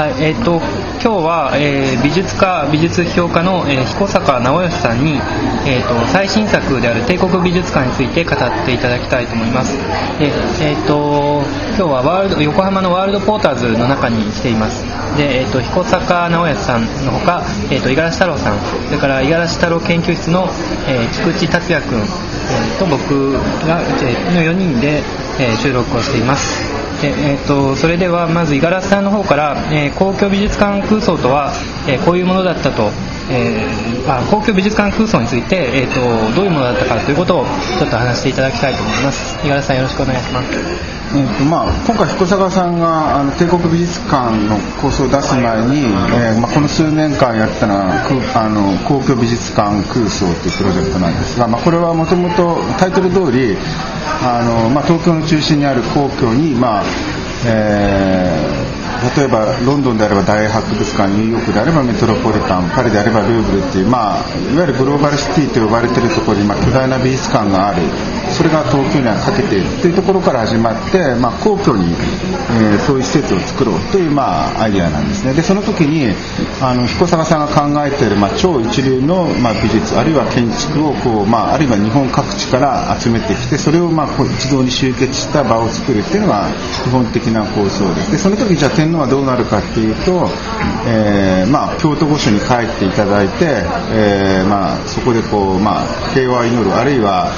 はいえーと、今日は、えー、美術家美術評家の、えー、彦坂直義さんに、えーと、最新作である帝国美術館について語っていただきたいと思います。で、えーと、今日はワールド横浜のワールドポーターズの中に来ています。で、えー、と彦坂直義さんのほか、えー、と五十嵐太郎さん。それから五十嵐太郎研究室の、えー、菊池達也君、えー、と僕が、えー、の4人で、えー、収録をしています。でえーと、それではまず五十嵐さんの方から、えー、公共美術館空想とは、えー、こういうものだったと、えーあ、公共美術館空想について、えーと、どういうものだったかということをちょっと話していただきたいと思います。五十嵐さんよろしくお願いします。えーとまあ、今回彦坂さんがあの帝国美術館の構想を出す前に、えーまあ、この数年間やったのはあの公共美術館空想というプロジェクトなんですが、まあ、これはもともとタイトル通りあの、まあ、東京の中心にある皇居に、まあえー例えばロンドンであれば大博物館ニューヨークであればメトロポリタンパリであればルーブルっていう、まあ、いわゆるグローバルシティと呼ばれているところに、まあ、巨大な美術館がある。それが東京にはかけているというところから始まって、まあ、皇居に、えー、そういう施設を作ろうという、まあ、アイデアなんですね。でその時にあの彦坂さんが考えている、まあ、超一流の、まあ、美術あるいは建築をこう、まあ、あるいは日本各地から集めてきてそれを、まあ、こう一堂に集結した場を作るっていうのが基本的な構想です。でその時じゃあ天皇はどうなるかっていうと、えーまあ、京都御所に帰っていただいて、えーまあ、そこでこう、まあ、平和を祈るあるいは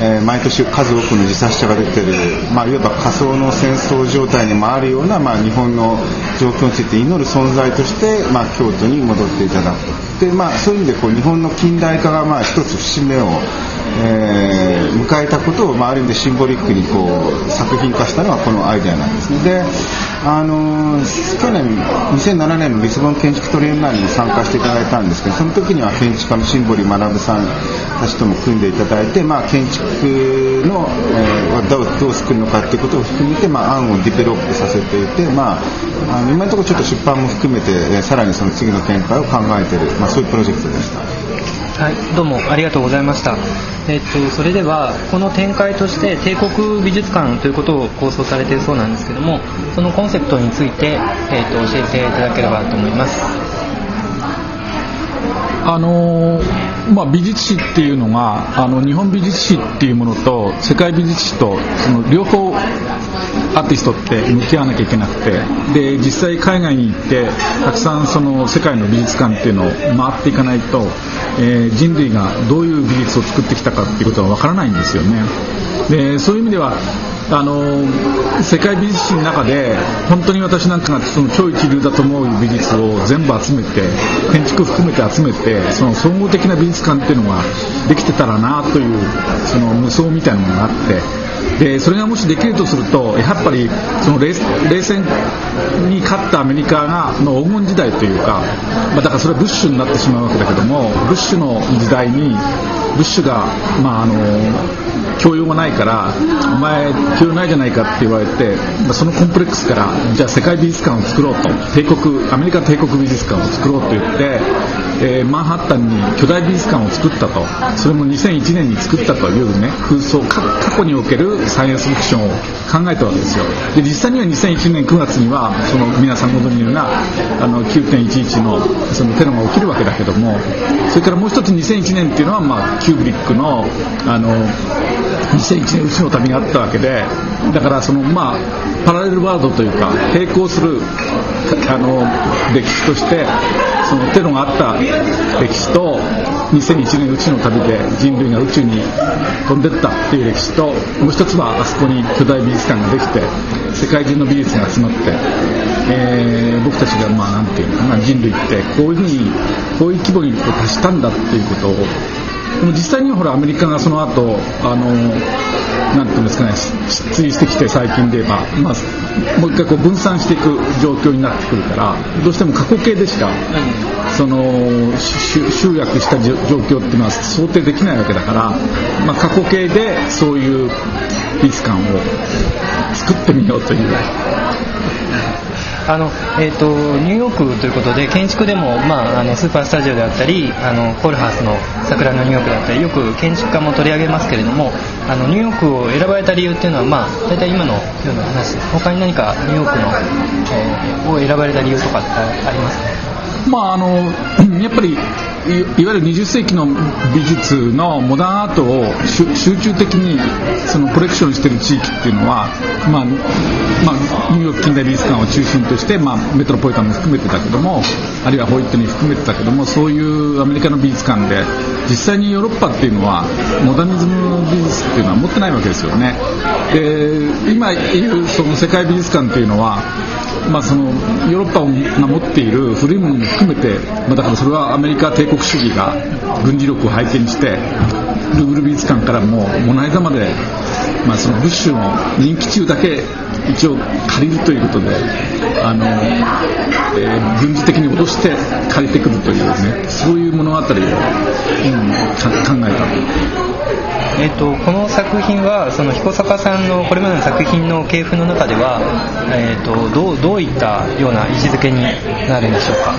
えー、毎年数多くの自殺者が出ている、まあ、いわば仮想の戦争状態にもあるような、まあ、日本の状況について祈る存在として、まあ、京都に戻っていただくと。で、まあ、そういう意味でこう日本の近代化がまあ一つ節目を、えー、迎えたことを、まあ、ある意味でシンボリックにこう作品化したのはこのアイデアなんですね。であのー、去年2007年のリスボン建築トリエンナーレに参加していただいたんですけどその時には建築家のシンボリ学さんたちとも組んでいただいて、まあ、建築の、えー、どうどう作るのかっていうことを含めて、まあ、案をディベロップさせていて、まあ、あの今のところちょっと出版も含めて、えー、さらにその次の展開を考えている、まあ、そういうプロジェクトでした。はい、どうもありがとうございました。えっと、それでは、この展開として帝国美術館ということを構想されているそうなんですけども、そのコンセプトについて、えっと、教えていただければと思います。あのまあ、美術史っていうのがあの日本美術史っていうものと世界美術史とその両方アーティストって向き合わなきゃいけなくてで実際海外に行ってたくさんその世界の美術館っていうのを回っていかないと、えー、人類がどういう美術を作ってきたかっていうことはわからないんですよね。でそういう意味ではあの世界美術史の中で本当に私なんかがその超一流だと思う美術を全部集めて建築含めて集めてその総合的な美術館っていうのができてたらなというその無双みたいなのがあってでそれがもしできるとするとやっぱりその冷戦に勝ったアメリカがの黄金時代というか、まあ、だからそれはブッシュになってしまうわけだけどもブッシュの時代にブッシュが、まあ、あの教養がないからお前教養ないじゃないかって言われて、まあ、そのコンプレックスからじゃあ世界美術館を作ろうと。帝国アメリカ帝国美術館を作ろうと言って、えー、マンハッタンに巨大美術館を作ったと。それも2001年に作ったというね空想過去におけるサイエンスフィクションを考えたわけですよ。で実際には2001年9月にはその皆さんご存知のようなあの9.11のそのテロが起きるわけだけどもそれからもう一つ2001年っていうのは、まあ、キューブリックのあの2001年うちの旅があったわけでだからそのまあパラレルワールドというか並行するあの歴史としてそのテロがあった歴史と2001年うちの旅で人類が宇宙に飛んでったっていう歴史ともう一つはあそこに巨大美術館ができて世界中の美術が集まって、えー、僕たちがまあなんていうのかな人類ってこういうふうにこういう規模に達したんだっていうことをでも実際にはほらアメリカがその後あのなんていうんですかね失墜してきて最近で言えば、まあ、もう一回こう分散していく状況になってくるからどうしても過去形でしか、その集約した状況っていうのは想定できないわけだから、まあ、過去形でそういう美術館を作ってみようという。あのえーと、ニューヨークということで建築でも、まあ、あのスーパースタジオであったりあのコールハウスの桜のニューヨークであったりよく建築家も取り上げますけれどもあのニューヨークを選ばれた理由っていうのは、まあ、大体今のような話他に何かニューヨークの、えー、を選ばれた理由とかってありますか？まあ、あのやっぱりいわゆる20世紀の美術のモダンアートを集中的にそのコレクションしてる地域っていうのは、まあまあ、ニューヨーク近代美術館を中心として、まあ、メトロポリタンも含めてたけどもあるいはホイットニー含めてたけどもそういうアメリカの美術館で実際にヨーロッパっていうのはモダニズムの美術っていうのは持ってないわけですよね。で今言うその世界美術館っていうのはまあ、そのヨーロッパを守っている古いものも含めて、まあ、だからそれはアメリカ帝国主義が軍事力を背景にしてルーブル美術館からもモナ・リザまで、まあ、そのブッシュの人気中だけ一応借りるということであの、えー、軍事的に脅して借りてくるというねそういう物語を、うん、考えた。えーと、この作品はその彦坂さんのこれまでの作品の系譜の中では、えーと、どうどういったような位置づけになるんでしょうか？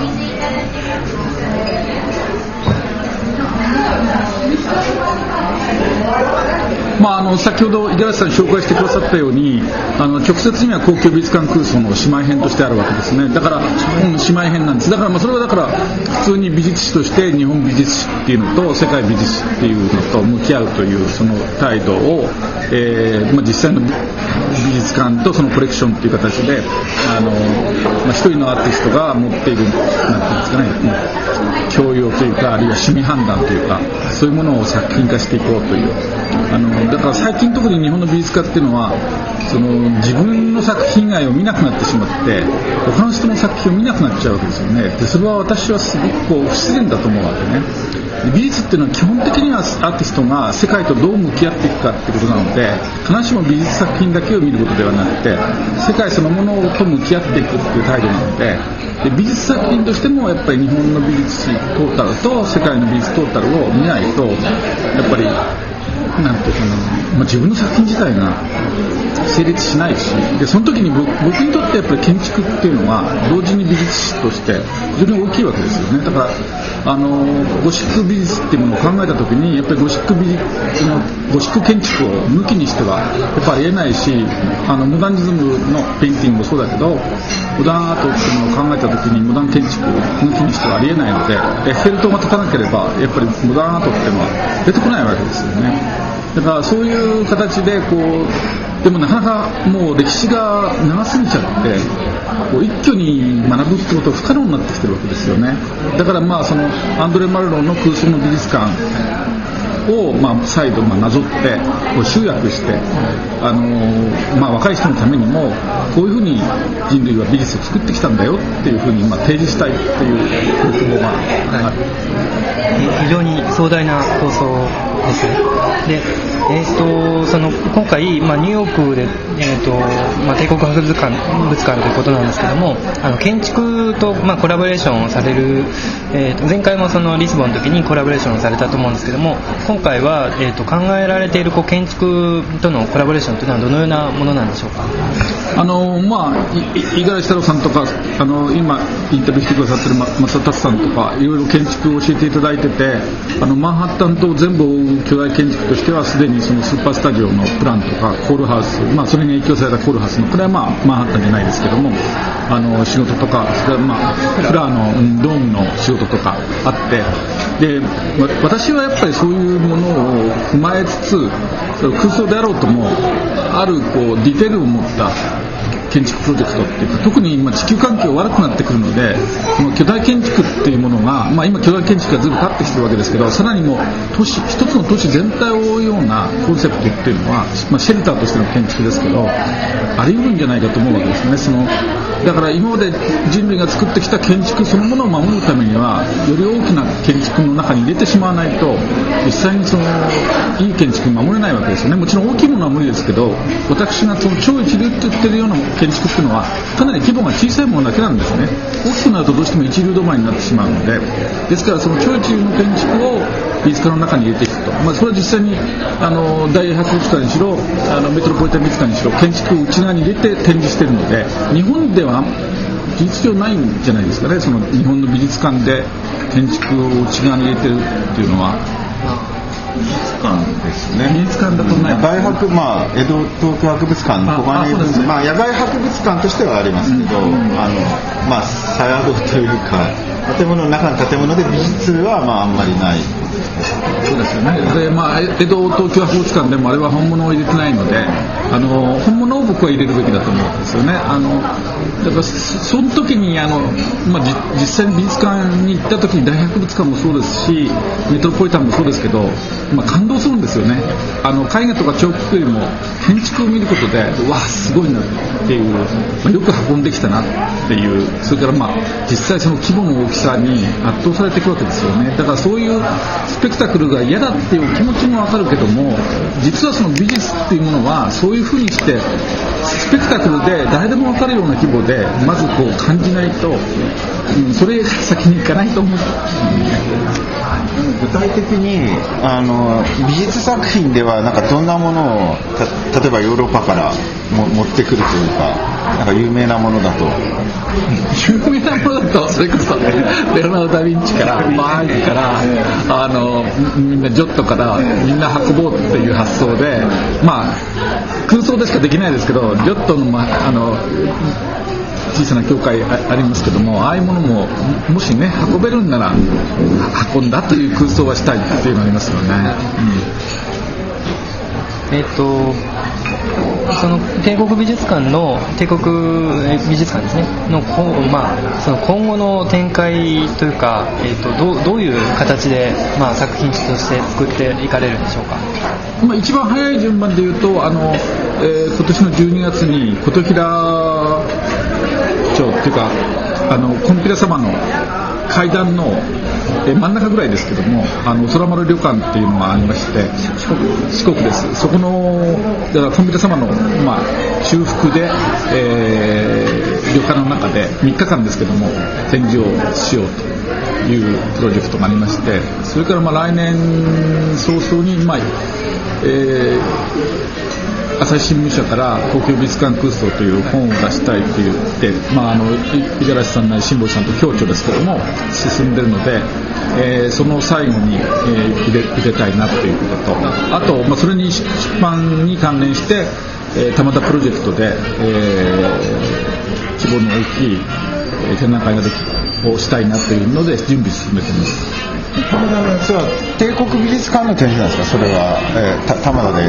まあ、あの先ほど五十嵐さん紹介してくださったようにあの直接には公共美術館空想の姉妹編としてあるわけですね。だから、うん、姉妹編なんです。だからまあそれはだから普通に美術史として日本美術史っていうのと世界美術史っていうのと向き合うというその態度を、えーまあ、実際の美術館とそのコレクションっていう形であの、まあ、人のアーティストが持っているなんていうんですかねうん教養というかあるいは趣味判断というかそういうものを作品化していこうというあのだから最近特に日本の美術家っていうのはその自分の作品以外を見なくなってしまって他の人の作品を見なくなっちゃうわけですよね。でそれは私はすごくこう不自然だと思うわけね。美術っていうのは基本的にはアーティストが世界とどう向き合っていくかってことなので必ずしも美術作品だけを見ることではなくて世界そのものと向き合っていくっていう態度なのでで美術作品としてもやっぱり日本の美術史トータルと世界の美術トータルを見ないとやっぱりなんていうかな、まあ、自分の作品自体が成立しないしでその時に僕にとやっぱり建築っていうのは同時に美術史として非常に大きいわけですよねだからあのゴシック美術っていうものを考えた時にやっぱりゴシック美術のゴシック建築を抜きにしてはやっぱりありえないしあのモダニズムのペインティングもそうだけどモダンアートっていうものを考えた時にモダン建築を抜きにしてはありえないのでエッフェル塔が立たなければやっぱりモダンアートっていうのは出てこないわけですよね。だからそういう形でこうでもなかなかもう歴史が長すぎちゃってこう一挙に学ぶってことは不可能になってきてるわけですよね。だからまあそのアンドレ・マルロンの空想の美術館を、まあ、再度まあなぞってこう集約して、あの、まあ、若い人のためにもこういうふうに人類は美術を作ってきたんだよっていうふうに、まあ、提示したいっていう方法がある、はい、非常に壮大な構想です。ねでえーと、その今回、まあ、ニューヨークで、えーとまあ、帝国博物館物館ということなんですけどもあの建築と、まあ、コラボレーションをされる、えーと、前回もそのリスボンの時にコラボレーションをされたと思うんですけども今回は、えーと、考えられているこう建築とのコラボレーションというのはどのようなものなんでしょうか？あの、まあ、五十嵐太郎さんとかあの今インタビューしてくださってる松田達さんとかいろいろ建築を教えていただいててあのマンハッタンと全部を巨大建築としてはすでにそのスーパースタジオのプランとかコールハウス、まあ、それに影響されたコールハウスのこれはまあマンハッタンじゃないですけどもあの仕事とかそれはまあフラーのドームの仕事とかあってで私はやっぱりそういうものを踏まえつつ空想であろうともあるこうディテールを持った建築プロジェクトっていうか特に今地球環境悪くなってくるのでこの巨大建築っていうものが、まあ、今巨大建築がずいぶん立ってきてるわけですけどさらにもう都市一つの都市全体を覆うようなコンセプトっていうのは、まあ、シェルターとしての建築ですけどあり得るんじゃないかと思うわけですね。そのだから今まで人類が作ってきた建築そのものを守るためにはより大きな建築の中に入れてしまわないと実際にそのいい建築守れないわけですよね。もちろん大きいものは無理ですけど私がその超一流って言ってるような建築っていうのはかなり規模が小さいものだけなんですね。大きくなるとどうしても一流止まりになってしまうので。ですからその超一流の建築を美術館の中に入れていくと、まあ、それは実際にあの大英博物館にしろあのメトロポリタン美術館にしろ建築を内側に入れて展示しているので日本では事実上ないんじゃないですかね。その日本の美術館で建築を内側に入れてるっていうのは。美術館ですね。美術館だとない。大博まあ江戸東京博物館の小金井分まあ野外博物館としてはありますけど、うん、あのまあ茶宿というか建物の中の建物で美術はまああんまりないそうですよね。で、まあ、江戸東京博物館でもあれは本物を入れてないのであの本物を僕は入れるべきだと思うんですよね。あのだからその時にあの、まあ、実際に美術館に行った時に大博物館もそうですしメトロポリタンもそうですけど、まあ、感動するんですよねあの絵画とか彫刻よりも建築を見ることでわあすごいなっていう、まあ、よく運んできたなっていうそれからまあ実際その規模の大きさに圧倒されていくわけですよねだからそういうスペクタクルが嫌だっていう気持ちもわかるけども実はその美術っていうものはそういうふうにしてスペクタクルで誰でも分かるような規模でまずこう感じないと、うん、それ先に行かないと思う。体的にあの美術作品ではなんかどんなものを例えばヨーロッパからも持ってくるというかなんか有名なものだと。有名なものだとそれこそレオナルド・ダ・ヴィンチからバーンからあのみんなジョットからみんな運ぼうっていう発想でまあ空想でしかできないですけどジョットの,、まあの小さな教会ありますけどもああいうものももしね運べるんなら運んだという空想はしたいっていうのがありますよね。うん、えっ、とその帝国美術館の帝国美術館ですね。のまあ、その今後の展開というか、えーと、どうどういう形で、まあ、作品として作っていかれるんでしょうか、まあ、一番早い順番で言うとあの、えー、今年の12月に琴平町っていうかあのコンピュラ様の階段のえ真ん中ぐらいですけどもあの空丸旅館っていうのがありまして四国です。そこのだからコンピュラ様の、まあ、修復で、えー、旅館の中で3日間ですけども展示をしようというプロジェクトがありましてそれからまあ来年早々に、まあえー朝日新聞社から東京美術館空想という本を出したいと言って、まあ、あの五十嵐さんなり辛坊さんと共著ですけども進んでるので、えー、その最後に、えー、入れ入れたいなということとあと、まあ、それに出版に関連して、えー、たまたプロジェクトで、えー、規模の大きい展覧会ができをしたいなというので準備進めてます。それは帝国美術館の展示なんですか？それは、えー、玉田で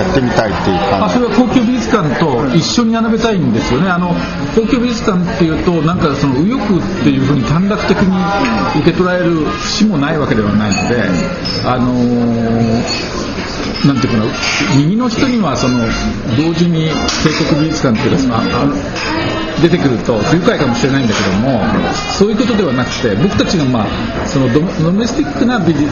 やってみたいっていう感じ。それは高級美術館と一緒に並べたいんですよね。あの東京美術館っていうとなんかその右翼っていうふうに短絡的に受け取られる節もないわけではないのであのーなんていうかな右の人にはその同時に帝国美術館っていうかその出てくると不愉快かもしれないんだけどもそういうことではなくて僕たちがまあそのドメスティックな美術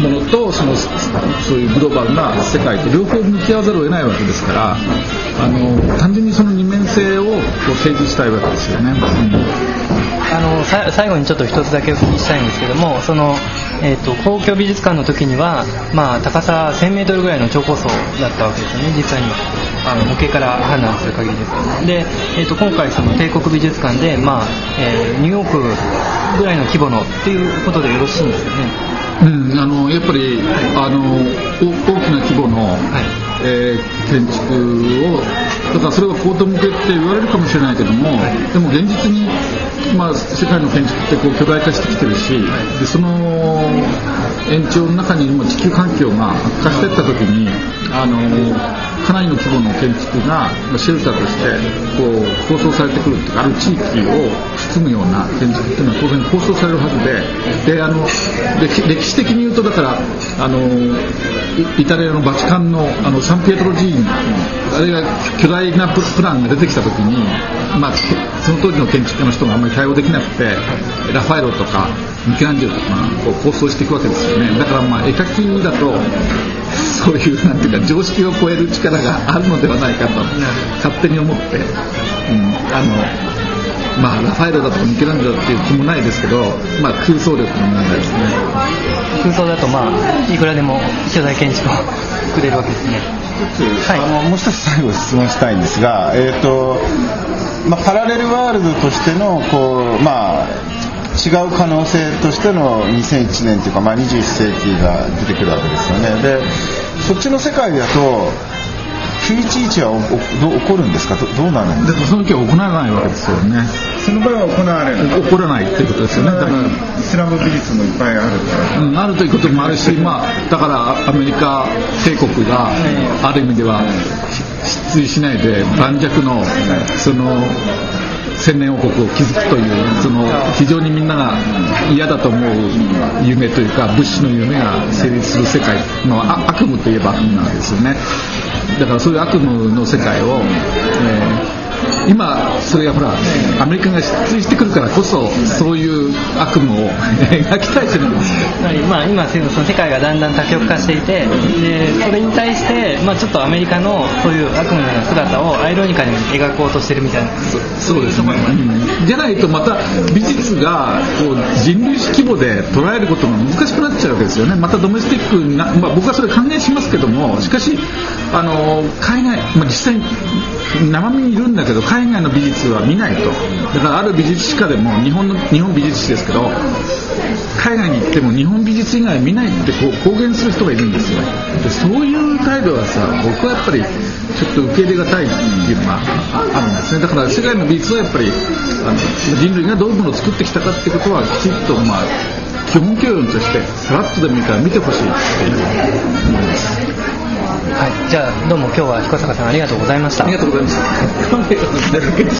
ものとそのそういうグローバルな世界と両方向き合わざるを得ないわけですからあの単純にその二面性をこう提示したいわけですよね。うんあの最後にちょっと一つだけお聞きしたいんですけどもその、えーと、公共美術館の時には、まあ、高さ 1000m ぐらいの超高層だったわけですよね実際にはあの模型から判断する限りですで、えーと、今回その帝国美術館で、まあえー、ニューヨークぐらいの規模のっていうことでよろしいんですよね。うん、あのやっぱり、はい、あの大きな規模の、はい。えー、建築をだからそれが高等向けって言われるかもしれないけども、でも現実に、まあ、世界の建築ってこう巨大化してきてるし、でその延長の中にも地球環境が悪化していった時にあのかなりの規模の建築がシェルターとしてこう構想されてくるっていうかある地域を包むような建築っていうのは当然構想されるはずでであの歴史的に言うとだからあのイタリアのバチカンのあのサンピエトロ寺院あれが巨大なプランが出てきた時に、まあ、その当時の建築家の人があんまり対応できなくてラファエロとかミケランジェロとかこう構想していくわけですよね。だからまあ絵描きだとそういうなんていうか常識を超える力があるのではないかと勝手に思って、うん、あのまあラファエロだとかミケランジェロっていう気もないですけど、まあ、空想力の問題ですね。空想だとまあいくらでも巨大建築を作れるわけですね。つ、はい、あのもう一つ最後質問したいんですが、えーとまあ、パラレルワールドとしてのこう、まあ、違う可能性としての2001年というか、まあ、21世紀が出てくるわけですよね。でそっちの世界だと911は起こるんですか？どうなるんですか？その時は起こらないわけですよね。その場合は行われる起こらないっていうことですよね。だから。イスラム美術もいっぱいあるから、うん、あるということもあるし、まあ、だからアメリカ帝国がある意味では失墜しないで盤石のその千年王国を築くというその非常にみんなが嫌だと思う夢というか物資の夢が成立する世界の悪夢といえば悪夢なんですよね。だからそういう悪夢の世界を、えー今それがほらアメリカが失墜してくるからこそそういう悪夢を描きたいというのまあ、今その世界がだんだん多極化していてでそれに対して、まあ、ちょっとアメリカのそういう悪夢のような姿をアイロニカに描こうとしてるみたいな。そうですね、うん、じゃないとまた美術がこう人類史規模で捉えることが難しくなっちゃうわけですよね。またドメスティックな、まあ、僕はそれ歓迎しますけどもしかしあの海外、まあ、実際生身にいるんだけど海外の美術は見ないと。だからある美術史家でも日本の日本美術史ですけど海外に行っても日本美術以外見ないってこう公言する人がいるんですよ。でそういう態度はさ僕はやっぱりちょっと受け入れがたいっていうのがあるんですね。だから世界の美術はやっぱりあの人類がどういうものを作ってきたかっていうことはきちっとまあ基本教養としてさらっとでもいいから見てほしいっていう。思いますはい、じゃあどうも今日は彦坂さんありがとうございました。ありがとうございました。